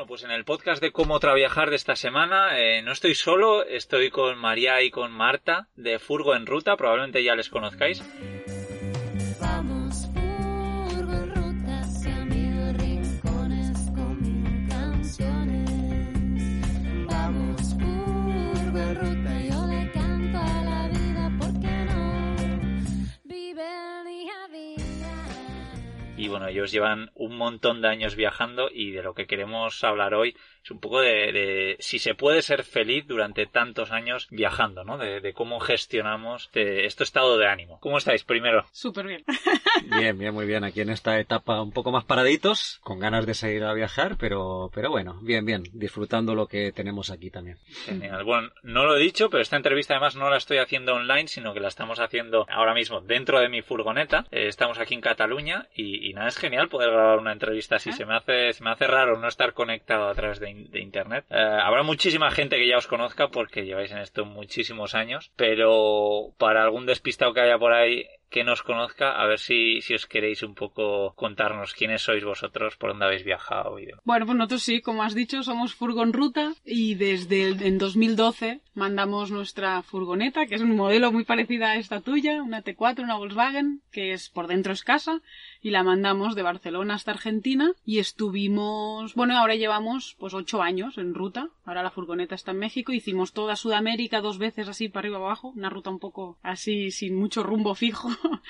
Bueno, pues en el podcast de cómo traviajar de esta semana eh, no estoy solo, estoy con María y con Marta de Furgo en Ruta, probablemente ya les conozcáis. Ellos llevan un montón de años viajando y de lo que queremos hablar hoy es un poco de, de si se puede ser feliz durante tantos años viajando, ¿no? De, de cómo gestionamos de este estado de ánimo. ¿Cómo estáis primero? Súper bien. Bien, bien, muy bien. Aquí en esta etapa un poco más paraditos, con ganas de seguir a viajar, pero, pero bueno, bien, bien, disfrutando lo que tenemos aquí también. Genial. Bueno, no lo he dicho, pero esta entrevista además no la estoy haciendo online, sino que la estamos haciendo ahora mismo dentro de mi furgoneta. Eh, estamos aquí en Cataluña y, y nada, es genial poder grabar una entrevista así. Se me hace, se me hace raro no estar conectado a través de, de internet. Eh, habrá muchísima gente que ya os conozca porque lleváis en esto muchísimos años, pero para algún despistado que haya por ahí que nos conozca, a ver si, si os queréis un poco contarnos quiénes sois vosotros, por dónde habéis viajado y. Bueno, pues nosotros sí, como has dicho, somos Furgon Ruta y desde el, en 2012 mandamos nuestra furgoneta, que es un modelo muy parecida a esta tuya, una T4, una Volkswagen, que es por dentro escasa, y la mandamos de Barcelona hasta Argentina y estuvimos, bueno, ahora llevamos pues ocho años en ruta, ahora la furgoneta está en México, hicimos toda Sudamérica dos veces así para arriba abajo, una ruta un poco así sin mucho rumbo fijo.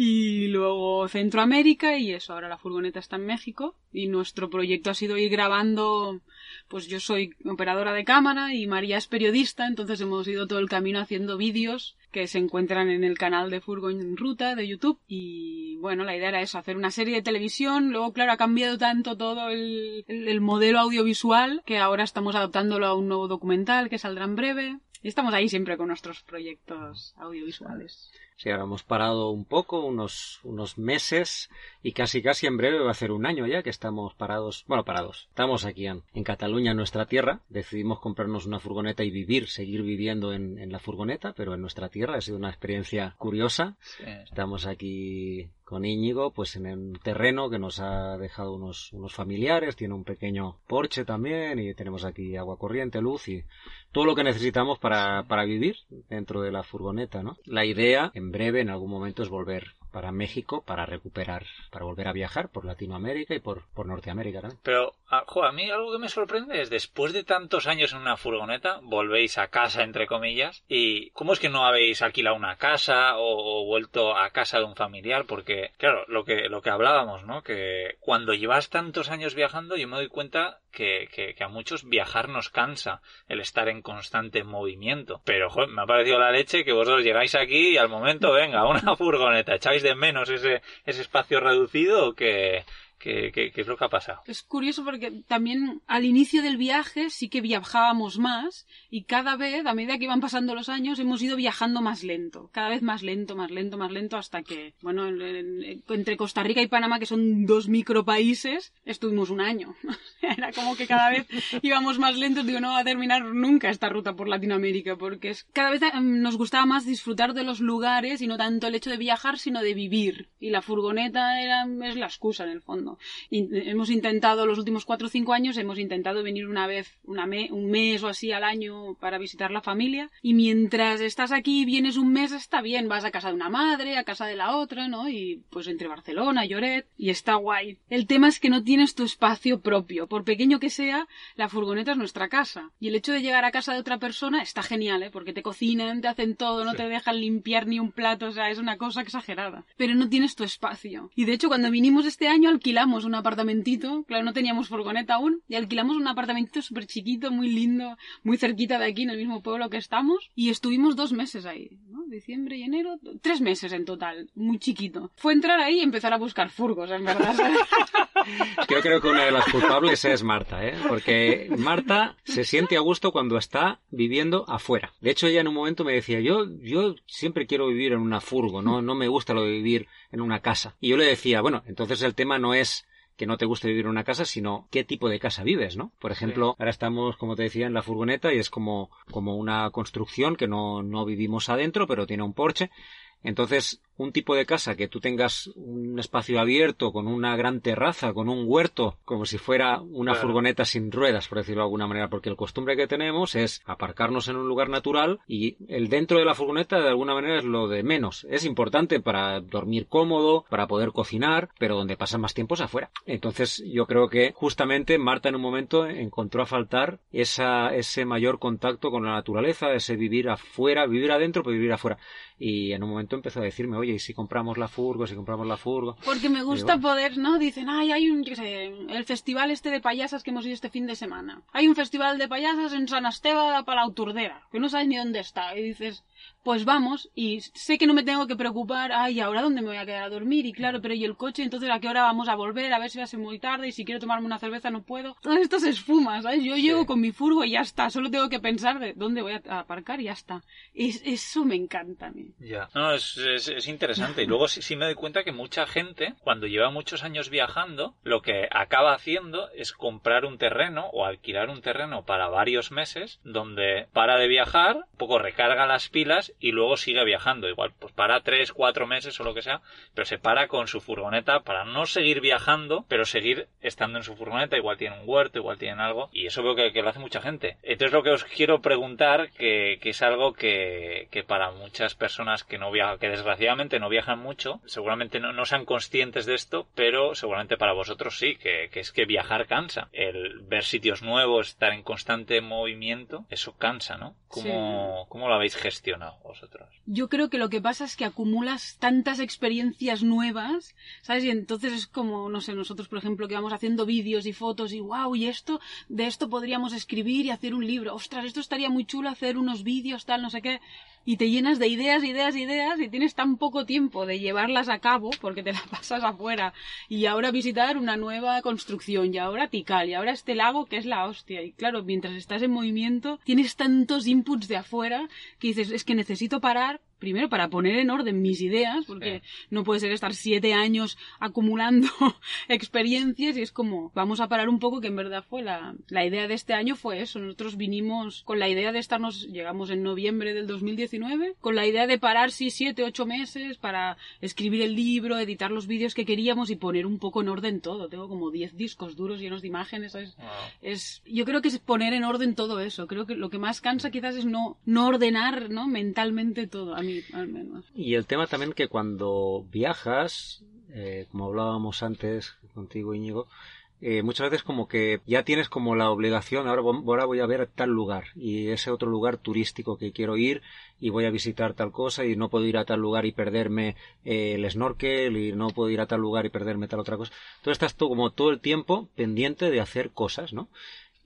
Y luego Centroamérica y eso, ahora la furgoneta está en México y nuestro proyecto ha sido ir grabando, pues yo soy operadora de cámara y María es periodista, entonces hemos ido todo el camino haciendo vídeos que se encuentran en el canal de Furgo en Ruta de YouTube y bueno, la idea era eso, hacer una serie de televisión, luego claro, ha cambiado tanto todo el, el- el modelo audiovisual que ahora estamos adaptándolo a un nuevo documental que saldrá en breve y estamos ahí siempre con nuestros proyectos audiovisuales. Sí, ahora hemos parado un poco, unos, unos meses, y casi casi en breve va a ser un año ya que estamos parados, bueno, parados. Estamos aquí en, en Cataluña, en nuestra tierra. Decidimos comprarnos una furgoneta y vivir, seguir viviendo en, en la furgoneta, pero en nuestra tierra. Ha sido una experiencia curiosa. Estamos aquí con Íñigo, pues en un terreno que nos ha dejado unos, unos familiares, tiene un pequeño porche también y tenemos aquí agua corriente, luz y todo lo que necesitamos para, para vivir dentro de la furgoneta, ¿no? La idea, en breve, en algún momento, es volver para México para recuperar, para volver a viajar por Latinoamérica y por, por Norteamérica también. Pero, ah, jo, a mí algo que me sorprende es, después de tantos años en una furgoneta, volvéis a casa, entre comillas, y ¿cómo es que no habéis alquilado una casa o, o vuelto a casa de un familiar? Porque, claro, lo que, lo que hablábamos, ¿no? Que cuando llevas tantos años viajando, yo me doy cuenta que, que, que a muchos viajar nos cansa el estar en constante movimiento. Pero, jo, me ha parecido la leche que vosotros llegáis aquí y al momento, venga, una furgoneta, echáis de menos ese, ese espacio reducido o que... ¿Qué, qué, qué es lo que ha pasado? Es curioso porque también al inicio del viaje sí que viajábamos más y cada vez, a medida que iban pasando los años, hemos ido viajando más lento. Cada vez más lento, más lento, más lento hasta que, bueno, en- en- entre Costa Rica y Panamá, que son dos micropaíses, estuvimos un año. Era como que cada vez íbamos más lentos. Digo, no va a terminar nunca esta ruta por Latinoamérica porque es, cada vez em, nos gustaba más disfrutar de los lugares y no tanto el hecho de viajar, sino de vivir. Y la furgoneta era, es la excusa en el fondo. Viajando. In- hemos intentado, los últimos cuatro o cinco años, hemos intentado venir una vez, una me- un mes o así al año para visitar la familia. Y mientras estás aquí y vienes un mes, está bien. Vas a casa de una madre, a casa de la otra, ¿no? Y pues entre Barcelona, Lloret, y está guay. El tema es que no tienes tu espacio propio. Por pequeño que sea, la furgoneta es nuestra casa. Y el hecho de llegar a casa de otra persona está genial, ¿eh? Porque te cocinan, te hacen todo, no te dejan limpiar ni un plato, o sea, es una cosa exagerada. Pero no tienes tu espacio. Y de hecho, cuando vinimos este año, alquilamos un apartamentito, claro, no teníamos furgoneta aún, y alquilamos un apartamentito súper chiquito, muy lindo, muy cerquita de aquí, en el mismo pueblo que estamos, y estuvimos dos meses ahí. Diciembre y enero, tres meses en total, muy chiquito. Fue entrar ahí y empezar a buscar furgos, en verdad. Yo creo que una de las culpables es Marta, ¿eh? Porque Marta se siente a gusto cuando está viviendo afuera. De hecho, ella en un momento me decía, yo, yo siempre quiero vivir en una furgo, no, no me gusta lo de vivir en una casa. Y yo le decía, bueno, entonces el tema no es que no te guste vivir en una casa, sino qué tipo de casa vives, ¿no? Por ejemplo, ahora estamos, como te decía, en la furgoneta y es como, como una construcción que no, no vivimos adentro, pero tiene un porche. Entonces, un tipo de casa que tú tengas un espacio abierto, con una gran terraza, con un huerto, como si fuera una Claro. furgoneta sin ruedas, por decirlo de alguna manera, porque el costumbre que tenemos es aparcarnos en un lugar natural y el dentro de la furgoneta de alguna manera es lo de menos. Es importante para dormir cómodo, para poder cocinar, pero donde pasan más tiempo es afuera. Entonces, yo creo que justamente Marta en un momento encontró a faltar esa, ese mayor contacto con la naturaleza, ese vivir afuera, vivir adentro, pero vivir afuera. Y en un momento empezó a decirme, oye, ¿y si compramos la furgo, si compramos la furgo? Porque me gusta poder, ¿no? Dicen, ay, hay un, yo sé, el festival este de payasas que hemos ido este fin de semana. Hay un festival de payasas en San Esteve de Palautordera, que no sabes ni dónde está. Y dices, pues vamos, y sé que no me tengo que preocupar, ay, ¿ahora dónde me voy a quedar a dormir? Y claro, pero ¿y el coche? Entonces, ¿a qué hora vamos a volver? A ver si va a ser muy tarde, y si quiero tomarme una cerveza no puedo. Todo esto se esfuma, ¿sabes? Yo llego con mi furgo y ya está, solo tengo que pensar de dónde voy a aparcar y ya está. Es, eso me encanta a mí. Ya. No, es, es, es interesante. Y luego sí, sí me doy cuenta que mucha gente, cuando lleva muchos años viajando, lo que acaba haciendo es comprar un terreno o alquilar un terreno para varios meses, donde para de viajar, un poco recarga las pilas y luego sigue viajando. Igual, pues para tres, cuatro meses o lo que sea, pero se para con su furgoneta para no seguir viajando, pero seguir estando en su furgoneta. Igual tiene un huerto, igual tienen algo. Y eso veo que, que lo hace mucha gente. Entonces lo que os quiero preguntar, que, que es algo que, que para muchas personas que no viajan, que desgraciadamente no viajan mucho, seguramente no, no sean conscientes de esto, pero seguramente para vosotros sí, que, que es que viajar cansa. El ver sitios nuevos, estar en constante movimiento, eso cansa, ¿no? ¿Cómo, ¿cómo lo habéis gestionado Yo creo que lo que pasa es que acumulas tantas experiencias nuevas, ¿sabes? Y entonces es como, no sé, nosotros, por ejemplo, que vamos haciendo vídeos y fotos y wow, y esto, de esto podríamos escribir y hacer un libro. Ostras, esto estaría muy chulo hacer unos vídeos, tal, no sé qué. Y te llenas de ideas, ideas, ideas y tienes tan poco tiempo de llevarlas a cabo porque te las pasas afuera. Y ahora visitar una nueva construcción, y ahora Tikal, y ahora este lago que es la hostia. Y claro, mientras estás en movimiento, tienes tantos inputs de afuera que dices, es que necesito parar primero para poner en orden mis ideas, porque no puede ser estar siete años acumulando experiencias y es como, vamos a parar un poco, que en verdad fue la, la idea de este año fue eso. Nosotros vinimos con la idea de estarnos, llegamos en noviembre del 2019, con la idea de parar, sí, siete, ocho meses para escribir el libro, editar los vídeos que queríamos y poner un poco en orden todo. Tengo como diez discos duros llenos de imágenes, ¿sabes? es yo creo que es poner en orden todo eso creo que lo que más cansa quizás es no no ordenar no mentalmente todo a Y el tema también que cuando viajas, eh, como hablábamos antes contigo, Íñigo, eh, muchas veces como que ya tienes como la obligación, ahora, ahora voy a ver tal lugar y ese otro lugar turístico que quiero ir y voy a visitar tal cosa y no puedo ir a tal lugar y perderme eh, el snorkel y no puedo ir a tal lugar y perderme tal otra cosa. Entonces estás tú como todo el tiempo pendiente de hacer cosas, ¿no?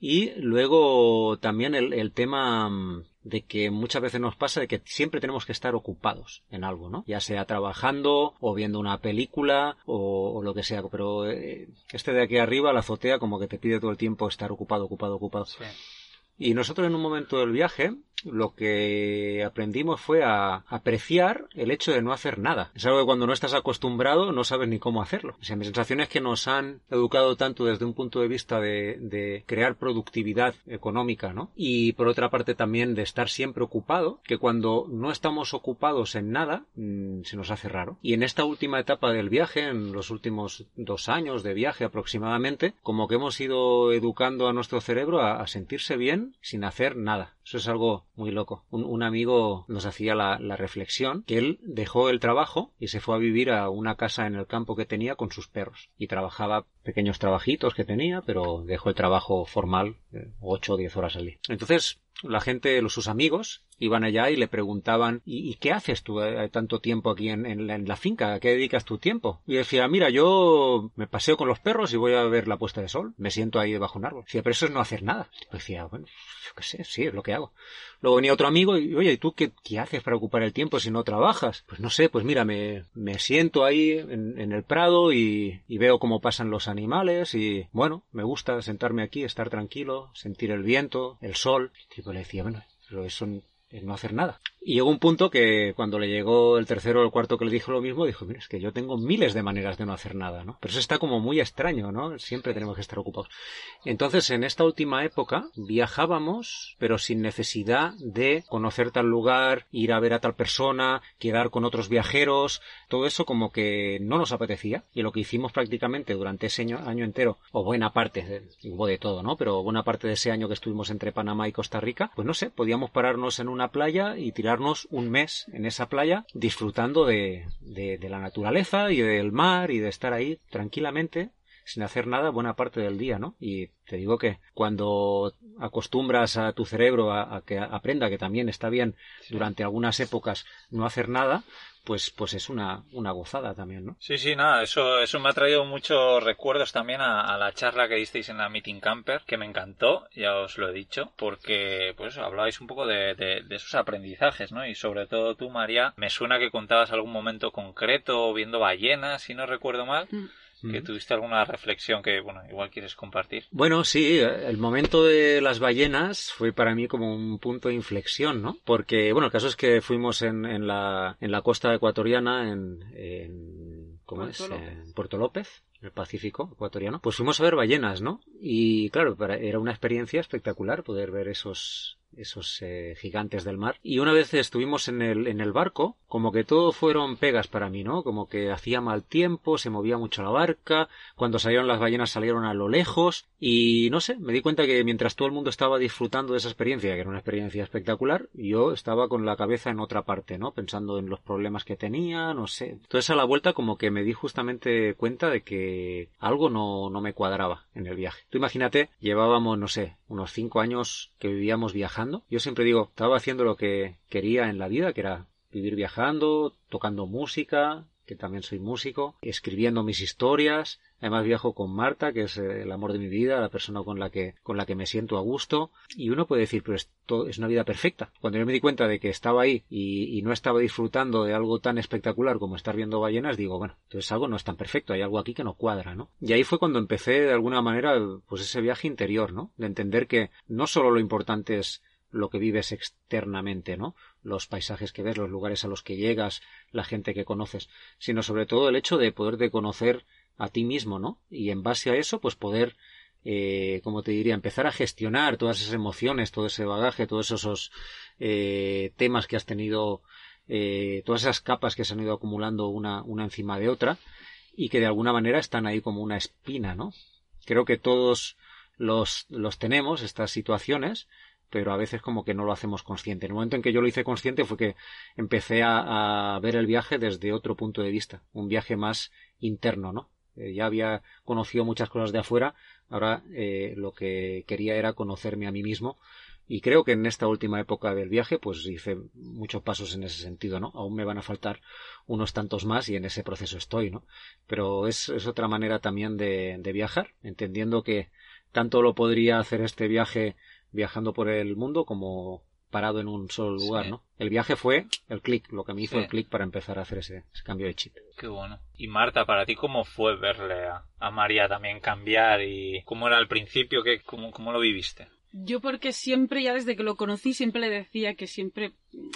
Y luego también el, el tema mm, de que muchas veces nos pasa de que siempre tenemos que estar ocupados en algo, ¿no? Ya sea trabajando o viendo una película o, o lo que sea, pero eh, este de aquí arriba, la azotea, como que te pide todo el tiempo estar ocupado, ocupado, ocupado. Y nosotros en un momento del viaje lo que aprendimos fue a apreciar el hecho de no hacer nada. Es algo que cuando no estás acostumbrado no sabes ni cómo hacerlo. O sea, mi sensación es que nos han educado tanto desde un punto de vista de, crear productividad económica, ¿no? Y por otra parte también de estar siempre ocupado, que cuando no estamos ocupados en nada, mm, se nos hace raro. Y en esta última etapa del viaje, en los últimos dos años de viaje aproximadamente, como que hemos ido educando a nuestro cerebro a sentirse bien sin hacer nada. Eso es algo muy loco. Un, un amigo nos hacía la, la reflexión que él dejó el trabajo y se fue a vivir a una casa en el campo que tenía con sus perros. Y trabajaba pequeños trabajitos que tenía, pero dejó el trabajo formal, eh, ocho o diez horas al día. Entonces, la gente, sus amigos, iban allá y le preguntaban ¿y, qué haces tú eh, tanto tiempo aquí en, la, finca? ¿A qué dedicas tu tiempo? Y decía, mira, yo me paseo con los perros y voy a ver la puesta de sol. Me siento ahí debajo de un árbol. Decía, pero eso es no hacer nada. Decía, bueno, yo qué sé, sí, es lo que hago. Luego venía otro amigo y, oye, ¿y tú qué, qué haces para ocupar el tiempo si no trabajas? Pues no sé, pues mira, me, me siento ahí en, el prado y, veo cómo pasan los animales y, bueno, me gusta sentarme aquí, estar tranquilo, sentir el viento, el sol. Y tipo le decía, bueno, eso es no hacer nada. Y llegó un punto que cuando le llegó el tercero o el cuarto que le dijo lo mismo, dijo, mira, es que yo tengo miles de maneras de no hacer nada, ¿no? Pero eso está como muy extraño, ¿no? Siempre tenemos que estar ocupados. Entonces, en esta última época, viajábamos, pero sin necesidad de conocer tal lugar, ir a ver a tal persona, quedar con otros viajeros, todo eso como que no nos apetecía. Y lo que hicimos prácticamente durante ese año, año entero, o buena parte, de- hubo de todo, ¿no? Pero buena parte de ese año que estuvimos entre Panamá y Costa Rica, pues no sé, podíamos pararnos en una playa y tirarnos un mes en esa playa disfrutando de, de, de la naturaleza y del mar y de estar ahí tranquilamente sin hacer nada buena parte del día, ¿no? Y te digo que cuando acostumbras a tu cerebro a, a que aprenda que también está bien durante algunas épocas no hacer nada, pues, pues es una, una gozada también, ¿no? Sí, sí, nada, eso, eso me ha traído muchos recuerdos también a, a la charla que disteis en la Meeting Camper, que me encantó, ya os lo he dicho, porque pues hablabais un poco de, de, de esos aprendizajes, ¿no? Y sobre todo tú, María, me suena que contabas algún momento concreto viendo ballenas, si no recuerdo mal, Mm. Que tuviste alguna reflexión que, bueno, igual quieres compartir. Bueno, sí, el momento de las ballenas fue para mí como un punto de inflexión, ¿no? Porque, bueno, el caso es que fuimos en, en, la, en la costa ecuatoriana, en, en ¿cómo Puerto es? López. En Puerto López, el Pacífico ecuatoriano. Pues fuimos a ver ballenas, ¿no? Y claro, para- era una experiencia espectacular poder ver esos esos eh, gigantes del mar. Y una vez estuvimos en el, en el barco, como que todo fueron pegas para mí, ¿no? Como que hacía mal tiempo, se movía mucho la barca, cuando salieron las ballenas salieron a lo lejos, y no sé, me di cuenta que mientras todo el mundo estaba disfrutando de esa experiencia, que era una experiencia espectacular, yo estaba con la cabeza en otra parte, ¿no? Pensando en los problemas que tenía, no sé. Entonces a la vuelta como que me di justamente cuenta de que algo no, no me cuadraba en el viaje. Tú imagínate, llevábamos, no sé, unos cinco años que vivíamos viajando. Yo siempre digo, estaba haciendo lo que quería en la vida, que era vivir viajando, tocando música, que también soy músico, escribiendo mis historias. Además viajo con Marta, que es eh, el amor de mi vida, la persona con la que con la que me siento a gusto. Y uno puede decir, pero esto es una vida perfecta. Cuando yo me di cuenta de que estaba ahí y, no estaba disfrutando de algo tan espectacular como estar viendo ballenas, digo, bueno, entonces algo no es tan perfecto, hay algo aquí que no cuadra, ¿no? Y ahí fue cuando empecé de alguna manera, pues ese viaje interior, ¿no? De entender que no solo lo importante es lo que vives externamente, ¿no? Los paisajes que ves, los lugares a los que llegas, la gente que conoces, sino sobre todo el hecho de poderte conocer a ti mismo, ¿no? Y en base a eso, pues poder, eh, como te diría, empezar a gestionar todas esas emociones, todo ese bagaje, todos esos eh, temas que has tenido, eh, todas esas capas que se han ido acumulando una, una encima de otra y que de alguna manera están ahí como una espina, ¿no? Creo que todos los, los tenemos, estas situaciones, pero a veces como que no lo hacemos consciente. En el momento en que yo lo hice consciente fue que empecé a, ver el viaje desde otro punto de vista, un viaje más interno, ¿no? Eh, ya había conocido muchas cosas de afuera, ahora eh, lo que quería era conocerme a mí mismo y creo que en esta última época del viaje pues hice muchos pasos en ese sentido, ¿no? Aún me van a faltar unos tantos más y en ese proceso estoy, ¿no? Pero es, es otra manera también de viajar, entendiendo que tanto lo podría hacer este viaje viajando por el mundo como parado en un solo lugar, Sí. ¿no? El viaje fue el clic, lo que me hizo Sí. el clic para empezar a hacer ese, ese cambio de chip. Qué bueno. Y Marta, para ti, ¿cómo fue verle a, a María también cambiar y cómo era al principio? ¿Qué, cómo, ¿Cómo lo viviste? Yo porque siempre, ya desde que lo conocí, siempre le decía que siempre,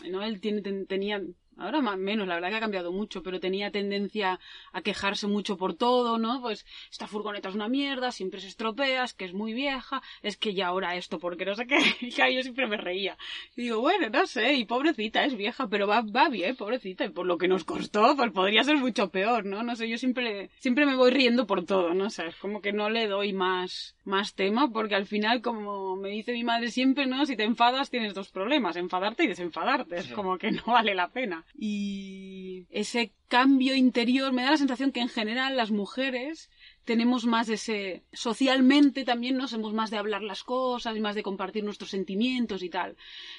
¿no? Él tiene, ten- tenía, ahora más menos, la verdad que ha cambiado mucho, pero tenía tendencia a quejarse mucho por todo, ¿no? Pues esta furgoneta es una mierda, siempre se estropea, es que es muy vieja, es que ya ahora esto, porque no sé qué, y yo siempre me reía. Y digo, bueno, no sé, y pobrecita, es vieja, pero va, va bien, pobrecita, y por lo que nos costó, pues podría ser mucho peor, ¿no? No sé, yo siempre, siempre me voy riendo por todo, ¿no? O sea, es como que no le doy más, más tema, porque al final, como me dice mi madre siempre, ¿no? Si te enfadas tienes dos problemas, enfadarte y desenfadarte, es como que no vale la pena. Y ese cambio interior me da la sensación que en general las mujeres tenemos más ese socialmente también no somos más de hablar las cosas y más de compartir nuestros sentimientos y tal.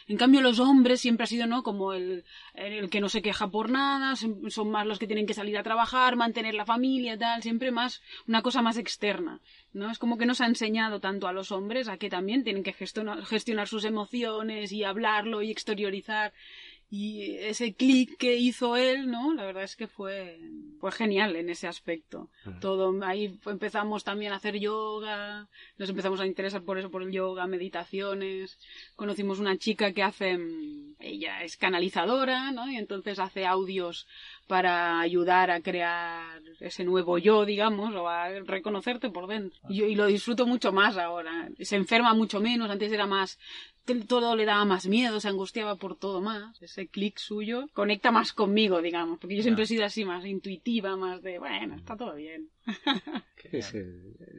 En cambio los hombres siempre ha sido no como el, el que no se queja por nada son más los que tienen que salir a trabajar mantener la familia tal siempre más una cosa más externa no es como que nos ha enseñado tanto a los hombres a que también tienen que gestionar, gestionar sus emociones y hablarlo y exteriorizar y ese clic que hizo él, ¿no? La verdad es que fue, fue genial en ese aspecto. Todo, ahí empezamos también a hacer yoga, nos empezamos a interesar por eso, por el yoga, meditaciones. Conocimos una chica que hace, mm, ella es canalizadora, ¿no? Y entonces hace audios para ayudar a crear ese nuevo yo, digamos, o a reconocerte por dentro. Y, yo- y lo disfruto mucho más ahora. Se enferma mucho menos, antes era más todo le daba más miedo, se angustiaba por todo más. Ese clic suyo conecta más conmigo, digamos, porque yo siempre he sido así más intuitiva, más de, bueno, está todo bien. Sí, sí.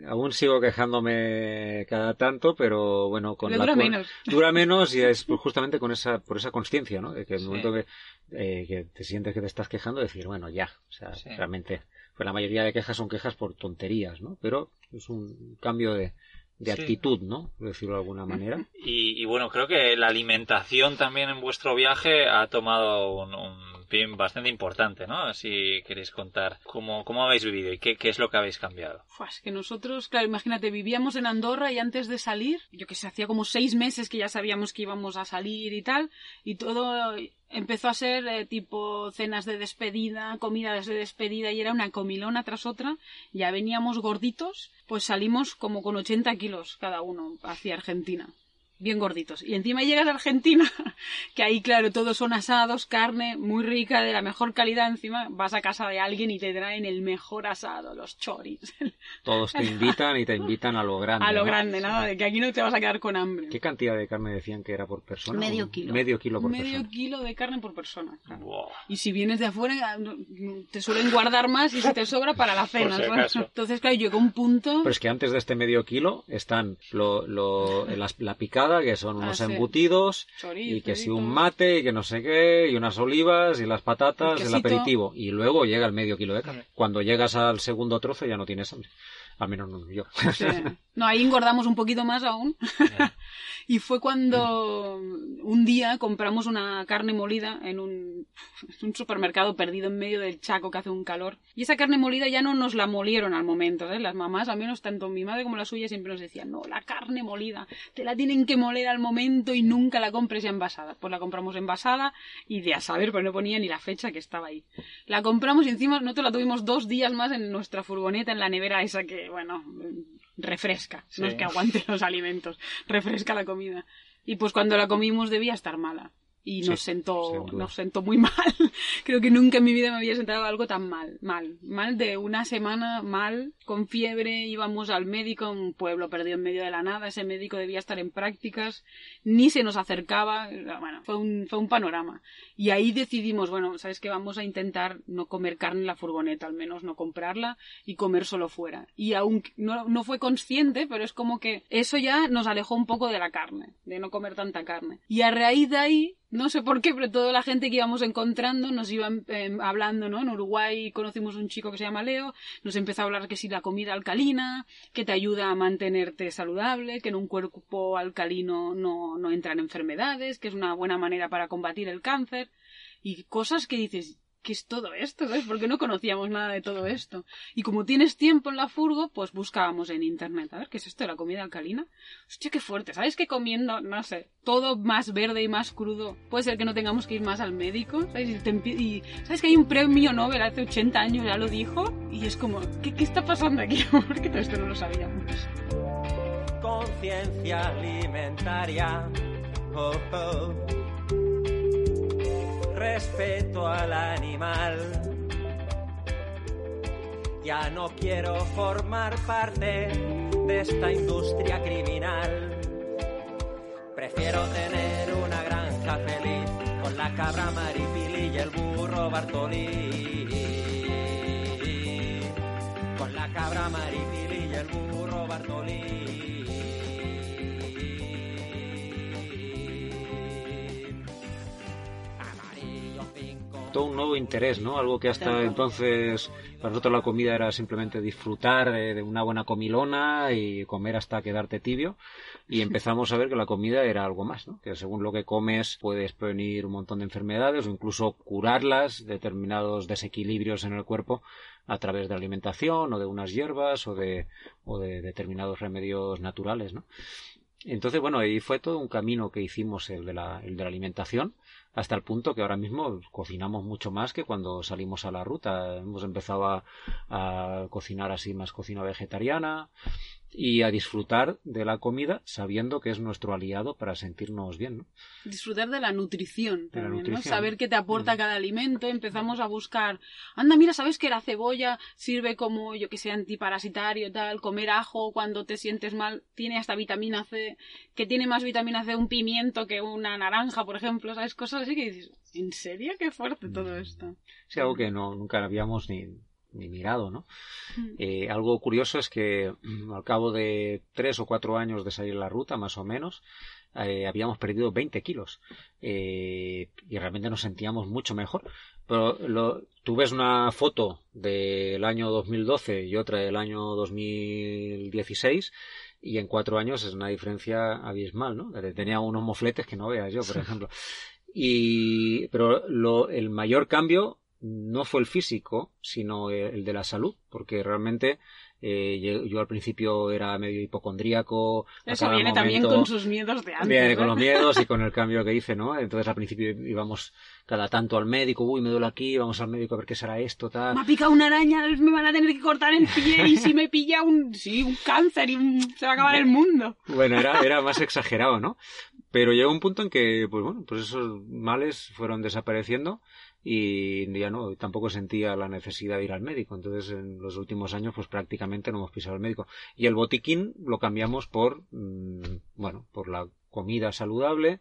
Aún sigo quejándome cada tanto, pero bueno, con la dura cu- menos. dura menos y es justamente con esa por esa conciencia, ¿no? De que en el Sí. momento que, eh, que te sientes que te estás quejando, decir, bueno, ya, o sea, Sí. realmente, pues la mayoría de quejas son quejas por tonterías, ¿no? Pero es un cambio de, de Sí. actitud, ¿no? Por decirlo de alguna manera. Y, y bueno, creo que la alimentación también en vuestro viaje ha tomado un, un pin bastante importante, ¿no? Si queréis contar cómo, cómo habéis vivido y qué, qué es lo que habéis cambiado. Fua, es que nosotros, claro, imagínate, vivíamos en Andorra y antes de salir, yo que sé, hacía como seis meses que ya sabíamos que íbamos a salir y tal, y todo empezó a ser eh, tipo cenas de despedida, comidas de despedida, y era una comilona tras otra, ya veníamos gorditos, pues salimos como con 80 kilos cada uno hacia Argentina. Bien gorditos. Y encima llegas a Argentina, que ahí, claro, todos son asados, carne muy rica, de la mejor calidad. Encima vas a casa de alguien y te traen el mejor asado, los choris, Todos te invitan y te invitan a lo grande. a lo ¿no? grande, nada, de que aquí no te vas a quedar con hambre. ¿Qué cantidad de carne decían que era por persona? Medio kilo. Medio kilo por Medio persona. kilo de carne por persona. claro. Wow. Y si vienes de afuera, te suelen guardar más y si te sobra para la cena. Entonces, claro, llegó un punto... Pero es que antes de este medio kilo están lo, la picada, que son unos Ah, sí. embutidos, Chorizo, y que si un mate, y que no sé qué, y unas olivas, y las patatas, El el, aperitivo. Y luego llega el medio kilo de carne. Cuando llegas al segundo trozo ya no tienes hambre. Al menos no yo. Sí. No, ahí engordamos un poquito más aún. Y fue cuando un día compramos una carne molida en un, en un supermercado perdido en medio del Chaco que hace un calor. Y esa carne molida ya no nos la molieron al momento. ¿eh? Las mamás, al menos tanto mi madre como la suya, siempre nos decían, no, la carne molida, te la tienen que moler al momento y nunca la compres ya envasada. Pues la compramos envasada y de a saber, pero no ponía ni la fecha que estaba ahí. La compramos y encima nosotros la tuvimos dos días más en nuestra furgoneta, en la nevera esa que, bueno, refresca, no es Sí. que aguante los alimentos, refresca la comida. Y pues cuando la comimos debía estar mala. Y nos Sí, sentó, nos sentó muy mal. Creo que nunca en mi vida me había sentado algo tan mal, mal, mal de una semana, mal, con fiebre, íbamos al médico, a un pueblo perdido en medio de la nada, ese médico debía estar en prácticas, ni se nos acercaba, bueno, fue un, fue un panorama. Y ahí decidimos, bueno, sabes que vamos a intentar no comer carne en la furgoneta, al menos no comprarla y comer solo fuera. Y aún no, no fue consciente, pero es como que eso ya nos alejó un poco de la carne, de no comer tanta carne. Y a raíz de ahí, no sé por qué, pero toda la gente que íbamos encontrando nos iban eh, hablando, ¿no? En Uruguay conocimos un chico que se llama Leo, nos empezó a hablar que si la comida alcalina, que te ayuda a mantenerte saludable, que en un cuerpo alcalino no, no entran enfermedades, que es una buena manera para combatir el cáncer, y cosas que dices, ¿qué es todo esto? ¿sabes? Porque no conocíamos nada de todo esto. Y como tienes tiempo en la furgo, pues buscábamos en internet, a ver, ¿qué es esto de la comida alcalina? Hostia, qué fuerte, ¿sabes que comiendo, no sé, todo más verde y más crudo, puede ser que no tengamos que ir más al médico? ¿Sabes? Y, y, ¿sabes que hay un premio Nobel hace 80 años, ya lo dijo? Y es como, ¿qué, qué está pasando aquí? Porque todo esto no lo sabíamos. conciencia alimentaria. Oh, oh. Respeto al animal. Ya no quiero formar parte de esta industria criminal. Prefiero tener una granja feliz con la cabra maripili y el burro Bartolí. Con la cabra maripili y el burro Bartolí. Todo un nuevo interés, ¿no? Algo que hasta entonces para nosotros la comida era simplemente disfrutar de, de una buena comilona y comer hasta quedarte tibio y empezamos a ver que la comida era algo más, ¿no? Que según lo que comes puedes prevenir un montón de enfermedades o incluso curarlas, determinados desequilibrios en el cuerpo a través de la alimentación o de unas hierbas o de, o de determinados remedios naturales, ¿no? Entonces, bueno, ahí fue todo un camino que hicimos el de la, el de la alimentación, hasta el punto que ahora mismo cocinamos mucho más que cuando salimos a la ruta. Hemos empezado a, cocinar así más cocina vegetariana y a disfrutar de la comida sabiendo que es nuestro aliado para sentirnos bien, ¿no? Disfrutar de la nutrición De la también, ¿no? nutrición. Saber qué te aporta cada alimento. Empezamos a buscar, anda, mira, ¿sabes que la cebolla sirve como, yo que sé, antiparasitario, tal? Comer ajo cuando te sientes mal tiene hasta vitamina C, que tiene más vitamina C un pimiento que una naranja, por ejemplo, ¿sabes? Cosas así que dices, ¿en serio? Qué fuerte todo esto. Sí, algo que no, nunca habíamos ni, ni mirado, ¿no? Mm. Eh, algo curioso es que mm, al cabo de tres o cuatro años de salir la ruta, más o menos, eh, habíamos perdido 20 kilos eh, y realmente nos sentíamos mucho mejor. Pero lo, tú ves una foto del año 2012 y otra del año 2016 y en cuatro años es una diferencia abismal, ¿no? Tenía unos mofletes que no veas yo, por ejemplo. Y, pero lo, el mayor cambio no fue el físico, sino el de la salud, porque realmente eh, yo, yo al principio era medio hipocondríaco. Eso viene también momento- con sus miedos de antes. Viene con ¿eh? los miedos y con el cambio que hice, ¿no? Entonces al principio íbamos cada tanto al médico, uy, me duele aquí, vamos al médico a ver qué será esto, tal. Me ha picado una araña, me van a tener que cortar el pie y si me pilla un, sí, un cáncer y un- se va a acabar el mundo. Bueno, era, era más exagerado, ¿no? Pero llegó un punto en que, pues bueno, pues esos males fueron desapareciendo y ya no, tampoco sentía la necesidad de ir al médico. Entonces, en los últimos años, pues prácticamente no hemos pisado al médico. Y el botiquín lo cambiamos por, mm, bueno, por la comida saludable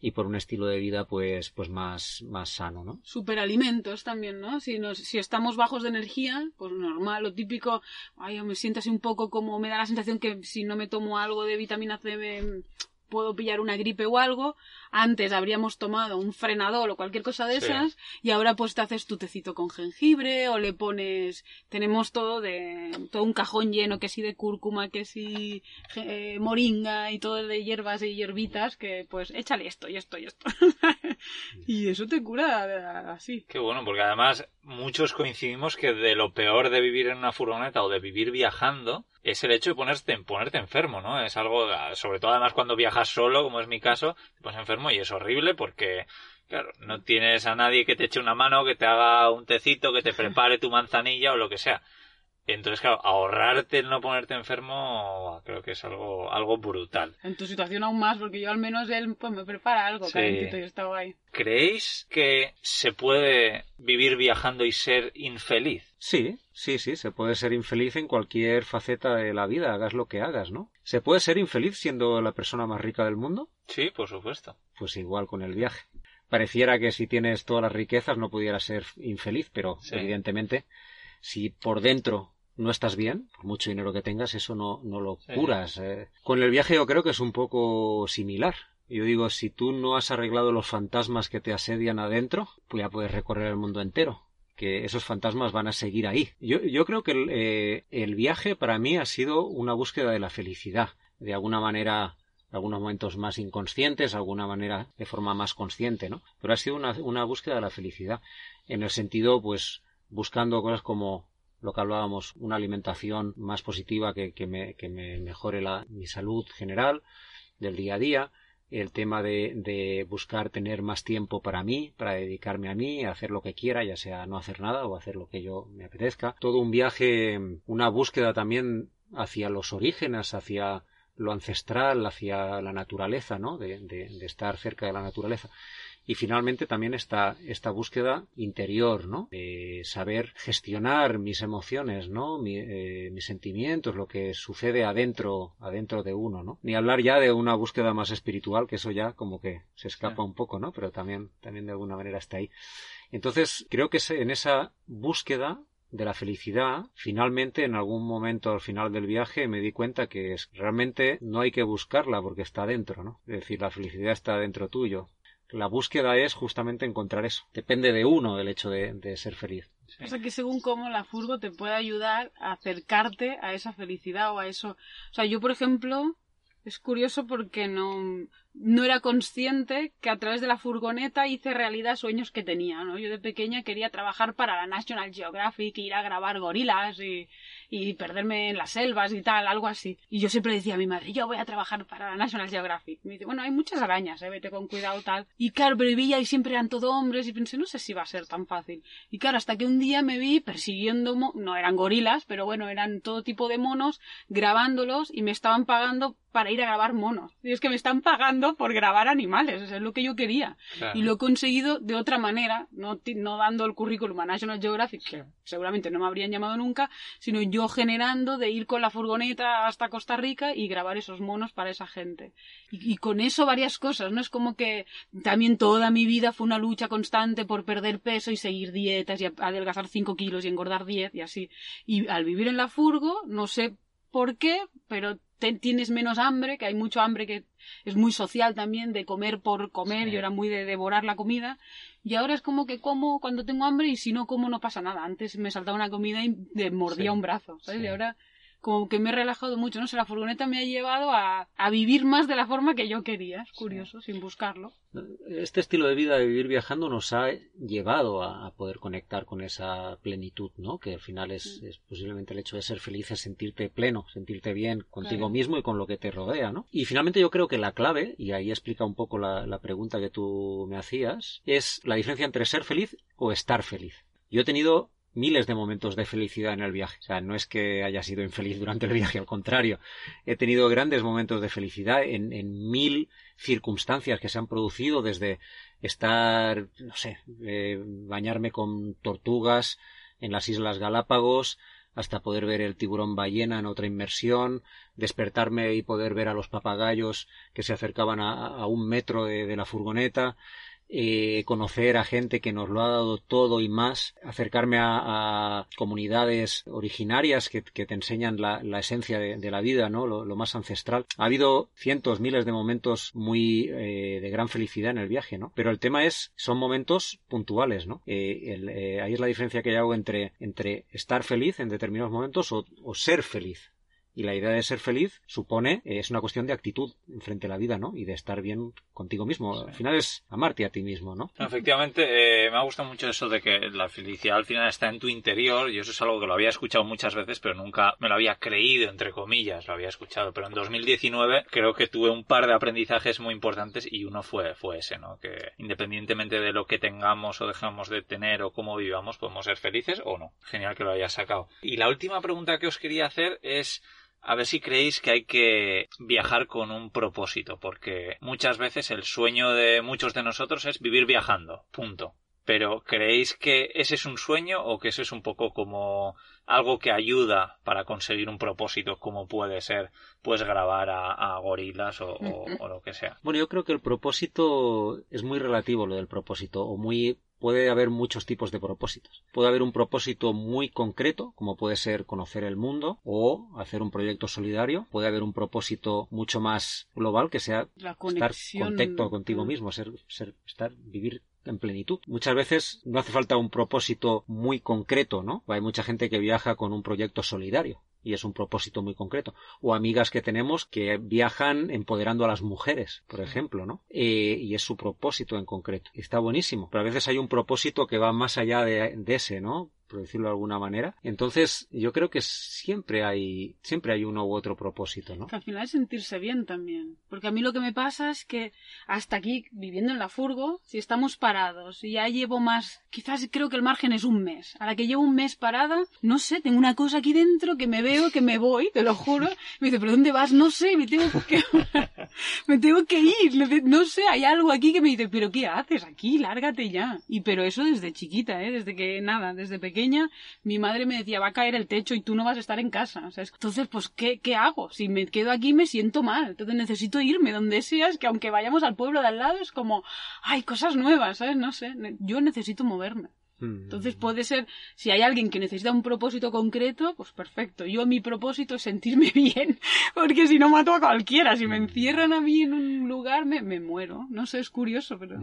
y por un estilo de vida, pues, pues más, más sano, ¿no? Superalimentos también, ¿no? Si, nos, si estamos bajos de energía, pues normal, lo típico, ay, me siento así un poco como, me da la sensación que si no me tomo algo de vitamina C me puedo pillar una gripe o algo. Antes habríamos tomado un frenador o cualquier cosa de Sí. esas y ahora pues te haces tu tecito con jengibre o le pones, tenemos todo de, todo un cajón lleno que sí de cúrcuma, que sí eh, moringa y todo de hierbas y hierbitas que pues échale esto y esto y esto. y eso te cura así. Qué bueno, porque además muchos coincidimos que de lo peor de vivir en una furgoneta o de vivir viajando es el hecho de ponerte, ponerte enfermo, ¿no? Es algo, sobre todo además cuando viajas solo, como es mi caso, te pones enfermo y es horrible porque, claro, no tienes a nadie que te eche una mano, que te haga un tecito, que te prepare tu manzanilla o lo que sea. Entonces, claro, ahorrarte el no ponerte enfermo creo que es algo, algo brutal. En tu situación aún más, porque yo al menos él pues me prepara algo Sí. calentito y está guay. ¿Creéis que se puede vivir viajando y ser infeliz? Sí, sí, sí, se puede ser infeliz en cualquier faceta de la vida, hagas lo que hagas, ¿no? ¿Se puede ser infeliz siendo la persona más rica del mundo? Sí, por supuesto. Pues igual con el viaje. Pareciera que si tienes todas las riquezas no pudieras ser infeliz, pero Sí. evidentemente, si por dentro no estás bien, por mucho dinero que tengas, eso no, no lo Sí. curas. eh. Con el viaje yo creo que es un poco similar. Yo digo, si tú no has arreglado los fantasmas que te asedian adentro, pues ya puedes recorrer el mundo entero que esos fantasmas van a seguir ahí. Yo, yo creo que el, eh, el viaje para mí ha sido una búsqueda de la felicidad. De alguna manera, algunos momentos más inconscientes, de alguna manera de forma más consciente, ¿no? Pero ha sido una, una búsqueda de la felicidad. En el sentido, pues, buscando cosas como lo que hablábamos, una alimentación más positiva que, que me, que me mejore la, mi salud general del día a día, el tema de, de buscar tener más tiempo para mí, para dedicarme a mí, hacer lo que quiera, ya sea no hacer nada o hacer lo que yo me apetezca. Todo un viaje, una búsqueda también hacia los orígenes, hacia lo ancestral, hacia la naturaleza, ¿no? De, de, de estar cerca de la naturaleza. Y finalmente también está esta búsqueda interior, ¿no? De saber gestionar mis emociones, ¿no? Mi, eh, mis sentimientos, lo que sucede adentro, adentro de uno, ¿no? Ni hablar ya de una búsqueda más espiritual, que eso ya como que se escapa un poco, ¿no? Pero también, también de alguna manera está ahí. Entonces, creo que en esa búsqueda de la felicidad, finalmente en algún momento al final del viaje me di cuenta que es, realmente no hay que buscarla porque está dentro, ¿no? Es decir, la felicidad está dentro tuyo la búsqueda es justamente encontrar eso. Depende de uno el hecho de, de ser feliz. Sí. O sea que según cómo la furgo te puede ayudar a acercarte a esa felicidad o a eso. O sea, yo por ejemplo, es curioso porque no, no era consciente que a través de la furgoneta hice realidad sueños que tenía, ¿no? Yo de pequeña quería trabajar para la National Geographic, ir a grabar gorilas y, y perderme en las selvas y tal, algo así. Y yo siempre decía a mi madre, yo voy a trabajar para la National Geographic. Me dice, bueno, hay muchas arañas, ¿eh? vete con cuidado tal. Y claro, pero veía y siempre eran todo hombres y pensé, no sé si va a ser tan fácil. Y claro, hasta que un día me vi persiguiendo, no eran gorilas, pero bueno, eran todo tipo de monos, grabándolos y me estaban pagando para ir a grabar monos. Y es que me están pagando por grabar animales, eso es lo que yo quería. Claro. Y lo he conseguido de otra manera, no, no dando el currículum a National Geographic, que seguramente no me habrían llamado nunca, sino yo generando de ir con la furgoneta hasta Costa Rica y grabar esos monos para esa gente. Y, y con eso varias cosas, ¿no? Es como que también toda mi vida fue una lucha constante por perder peso y seguir dietas y adelgazar 5 kilos y engordar 10 y así. Y al vivir en la furgo, no sé por qué, pero te, tienes menos hambre, que hay mucho hambre que es muy social también, de comer por comer, sí. yo era muy de devorar la comida, y ahora es como que como cuando tengo hambre y si no como no pasa nada. Antes me saltaba una comida y me mordía sí. un brazo, ¿sabes? Sí. Y ahora como que me he relajado mucho, no sé, la furgoneta me ha llevado a, a vivir más de la forma que yo quería, es curioso, sin buscarlo. Este estilo de vida de vivir viajando nos ha llevado a, poder conectar con esa plenitud, ¿no? Que al final es, es, posiblemente el hecho de ser feliz, es sentirte pleno, sentirte bien contigo claro. mismo y con lo que te rodea, ¿no? Y finalmente yo creo que la clave, y ahí explica un poco la, la pregunta que tú me hacías, es la diferencia entre ser feliz o estar feliz. Yo he tenido miles de momentos de felicidad en el viaje. O sea, no es que haya sido infeliz durante el viaje, al contrario. He tenido grandes momentos de felicidad en, mil circunstancias que se han producido, desde estar, no sé, eh, bañarme con tortugas en las Islas Galápagos, hasta poder ver el tiburón ballena en otra inmersión, despertarme y poder ver a los papagayos que se acercaban a, un metro de la furgoneta, eh, conocer a gente que nos lo ha dado todo y más, acercarme a, comunidades originarias que, que te enseñan la, esencia de, la vida, ¿no? Lo, más ancestral. Ha habido cientos, miles de momentos muy eh, de gran felicidad en el viaje, ¿no? Pero el tema es, son momentos puntuales, ¿no? Eh, eh, ahí es la diferencia que yo hago entre, entre estar feliz en determinados momentos o ser feliz y la idea de ser feliz supone, eh, es una cuestión de actitud frente a la vida, ¿no? Y de estar bien contigo mismo. Sí. Al final es amarte a ti mismo, ¿no? Efectivamente, eh, me ha gustado mucho eso de que la felicidad al final está en tu interior y eso es algo que lo había escuchado muchas veces, pero nunca me lo había creído, entre comillas, lo había escuchado. Pero en 2019 creo que tuve un par de aprendizajes muy importantes y uno fue, fue ese, ¿no? Que independientemente de lo que tengamos o dejamos de tener o cómo vivamos, podemos ser felices o no. Genial que lo hayas sacado. Y la última pregunta que os quería hacer es a ver si creéis que hay que viajar con un propósito, porque muchas veces el sueño de muchos de nosotros es vivir viajando, punto. Pero ¿creéis que ese es un sueño o que eso es un poco como algo que ayuda para conseguir un propósito como puede ser pues grabar a, a gorilas o, o, o, lo que sea? Bueno, yo creo que el propósito es muy relativo lo del propósito o muy puede haber muchos tipos de propósitos. Puede haber un propósito muy concreto, como puede ser conocer el mundo o hacer un proyecto solidario. Puede haber un propósito mucho más global, que sea estar contacto contigo mismo, ser, ser, estar, vivir en plenitud. Muchas veces no hace falta un propósito muy concreto, ¿no? Hay mucha gente que viaja con un proyecto solidario y es un propósito muy concreto. O amigas que tenemos que viajan empoderando a las mujeres, por ejemplo, ¿no? Eh, y es su propósito en concreto. Y está buenísimo. Pero a veces hay un propósito que va más allá de, de ese, ¿no? Por decirlo de alguna manera. Entonces, yo creo que siempre hay, siempre hay uno u otro propósito, ¿no? Que al final es sentirse bien también. Porque a mí lo que me pasa es que hasta aquí, viviendo en la furgo, si estamos parados y ya llevo más, quizás creo que el margen es un mes. A la que llevo un mes parada, no sé, tengo una cosa aquí dentro que me veo, que me voy, te lo juro. Me dice, ¿pero dónde vas? No sé, me tengo que, me tengo que ir. No sé, hay algo aquí que me dice, ¿pero qué haces aquí? Lárgate ya. Y pero eso desde chiquita, ¿eh? Desde que, nada, desde pequeña, mi madre me decía, va a caer el techo y tú no vas a estar en casa. Entonces, pues, ¿qué, ¿qué hago? Si me quedo aquí me siento mal. Entonces necesito irme donde seas, que aunque vayamos al pueblo de al lado, es como, hay cosas nuevas, ¿sabes? No sé. Yo necesito moverme. Entonces puede ser, si hay alguien que necesita un propósito concreto, pues perfecto. Yo mi propósito es sentirme bien, porque si no mato a cualquiera. Si me encierran a mí en un lugar, me, me muero. No sé, es curioso, pero...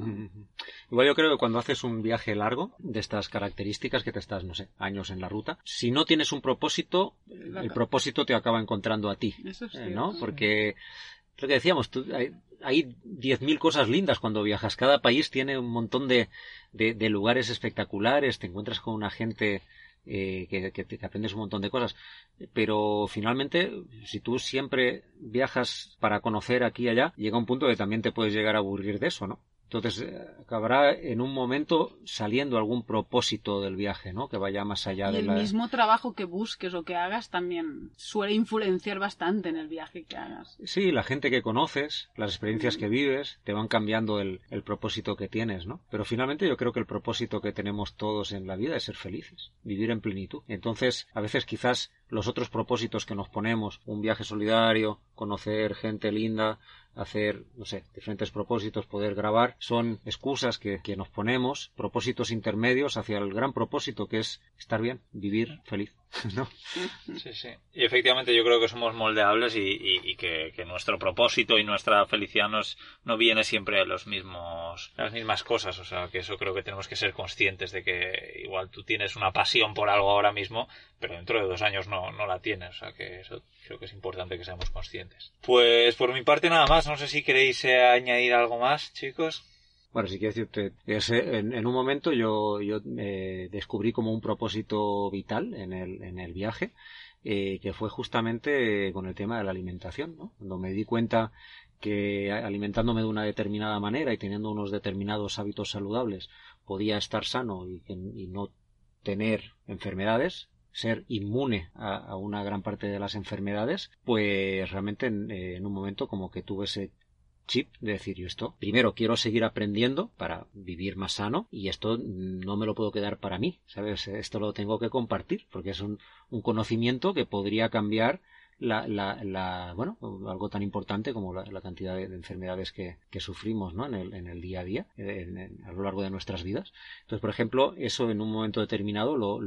Igual yo creo que cuando haces un viaje largo de estas características que te estás, no sé, años en la ruta, si no tienes un propósito, el propósito te acaba encontrando a ti, Eso es eh. ¿no? Porque lo que decíamos, tú, hay, hay 10.000 cosas lindas cuando viajas. Cada país tiene un montón de, de, de lugares espectaculares, te encuentras con una gente eh, que, que aprendes un montón de cosas. Pero finalmente, si tú siempre viajas para conocer aquí y allá, llega un punto que también te puedes llegar a aburrir de eso, ¿no? Entonces eh, acabará en un momento saliendo algún propósito del viaje, ¿no? Que vaya más allá Y de el la... mismo trabajo que busques o que hagas también suele influenciar bastante en el viaje que hagas. Sí, la gente que conoces, las experiencias que vives, te van cambiando el, el propósito que tienes, ¿no? Pero finalmente yo creo que el propósito que tenemos todos en la vida es ser felices, vivir en plenitud. Entonces, a veces quizás los otros propósitos que nos ponemos, un viaje solidario, conocer gente linda, hacer, no sé, diferentes propósitos, poder grabar, son excusas que, que nos ponemos, propósitos intermedios hacia el gran propósito que es estar bien, vivir feliz, ¿no? Sí, sí. Y efectivamente yo creo que somos moldeables y, y- y que, que nuestro propósito y nuestra felicidad nos, no viene siempre de los mismos, las mismas cosas. O sea, que eso creo que tenemos que ser conscientes de que igual tú tienes una pasión por algo ahora mismo, pero dentro de dos años no, no la tienes. O sea, que eso creo que es importante que seamos conscientes. Pues por mi parte nada más. No sé si queréis eh, añadir algo más, chicos. Bueno, si quiero decirte, es, eh, en, un momento yo, yo eh, descubrí como un propósito vital en el, en el viaje, que fue justamente con el tema de la alimentación, ¿no? Cuando me di cuenta que alimentándome de una determinada manera y teniendo unos determinados hábitos saludables podía estar sano y, y no tener enfermedades, ser inmune a, una gran parte de las enfermedades, pues realmente en, eh, en un momento como que tuve ese chip de decir yo esto primero quiero seguir aprendiendo para vivir más sano y esto no me lo puedo quedar para mí sabes esto lo tengo que compartir porque es un conocimiento que podría cambiar la, la, la bueno algo tan importante como la, cantidad de, de enfermedades que, sufrimos ¿no? en, el, en el día a día en- a lo largo de nuestras vidas entonces por ejemplo eso en un momento determinado lo,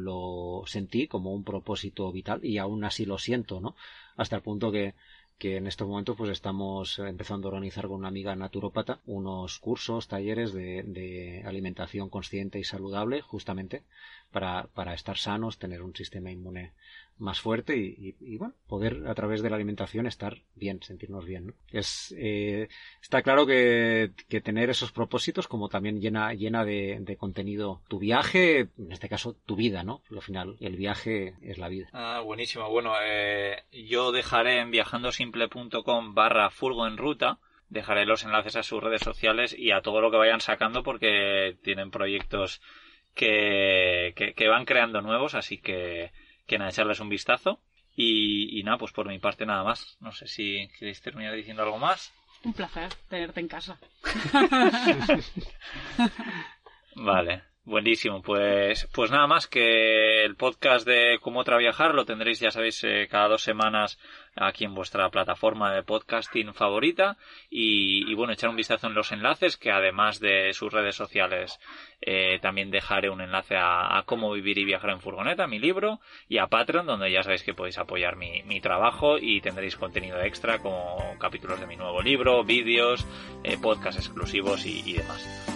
sentí como un propósito vital y aún así lo siento no hasta el punto que que en estos momentos pues estamos empezando a organizar con una amiga naturópata unos cursos, talleres de, de alimentación consciente y saludable justamente para, para estar sanos, tener un sistema inmune más fuerte y, bueno, poder a través de la alimentación estar bien, sentirnos bien. ¿no? Es, eh, está claro que, que tener esos propósitos como también llena, llena de, contenido tu viaje, en este caso tu vida, ¿no? Al final el viaje es la vida. Ah, buenísimo. Bueno, eh, yo dejaré en viajandosimple.com barra furgo en ruta. Dejaré los enlaces a sus redes sociales y a todo lo que vayan sacando porque tienen proyectos que, que van creando nuevos, así que, que nada, echarles un vistazo. Y, y nada, pues por mi parte nada más. No sé si queréis terminar diciendo algo más. Un placer tenerte en casa. Vale, buenísimo. Pues, pues nada más que el podcast de Cómo otra viajar lo tendréis, ya sabéis, eh, cada dos semanas aquí en vuestra plataforma de podcasting favorita. Y, bueno, echar un vistazo en los enlaces, que además de sus redes sociales, eh, también dejaré un enlace a, Cómo vivir y viajar en furgoneta, mi libro, y a Patreon, donde ya sabéis que podéis apoyar mi, mi trabajo y tendréis contenido extra como capítulos de mi nuevo libro, vídeos, eh, podcasts exclusivos y demás.